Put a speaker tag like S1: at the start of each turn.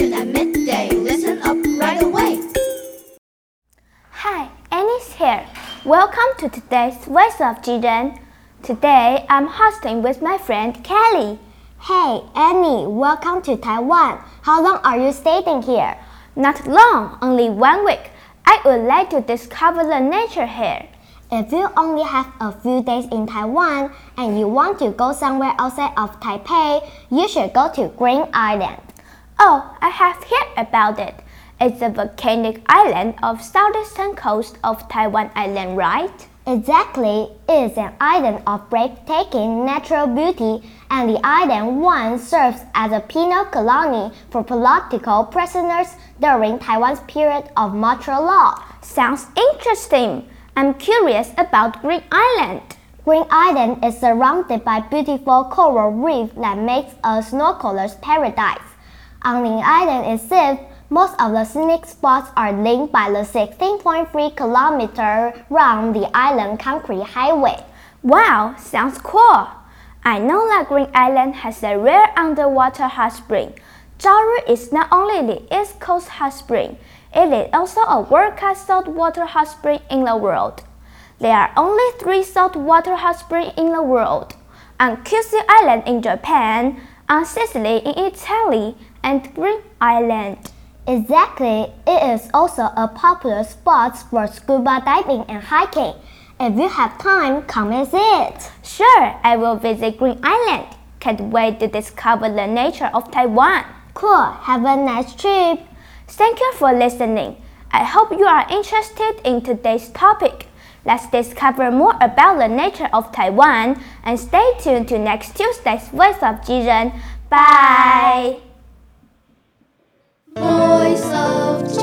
S1: at midday. Listen up right away. Hi, Annie's here. Welcome to today's Voice of Jiren. Today, I'm hosting with my friend Kelly.
S2: Hey, Annie, welcome to Taiwan. How long are you staying here?
S1: Not long, only one week. I would like to discover the nature here.
S2: If you only have a few days in Taiwan and you want to go somewhere outside of Taipei, you should go to Green Island.
S1: Oh, I have heard about it. It's a volcanic island of southeastern coast of Taiwan Island, right?
S2: Exactly, it is an island of breathtaking natural beauty, and the island once served as a penal colony for political prisoners during Taiwan's period of martial law.
S1: Sounds interesting. I'm curious about Green Island.
S2: Green Island is surrounded by beautiful coral reef that makes a snorkeler's paradise. On the island itself, most of the scenic spots are linked by the 16.3 kilometer round the island concrete highway.
S1: Wow, sounds cool. I know that Green Island has a rare underwater hot spring. Zhaori is not only the East Coast hot spring, it is also a world-class saltwater hot spring in the world. There are only three saltwater hot springs in the world. On Kyushu Island in Japan, on Sicily in Italy, and Green Island.
S2: Exactly, it is also a popular spot for scuba diving and hiking. If you have time, come visit.
S1: Sure, I will visit Green Island. Can't wait to discover the nature of Taiwan.
S2: Cool, have a nice trip.
S1: Thank you for listening. I hope you are interested in today's topic. Let's discover more about the nature of Taiwan and stay tuned to next Tuesday's Voice of Jiren. Bye!
S3: Voice of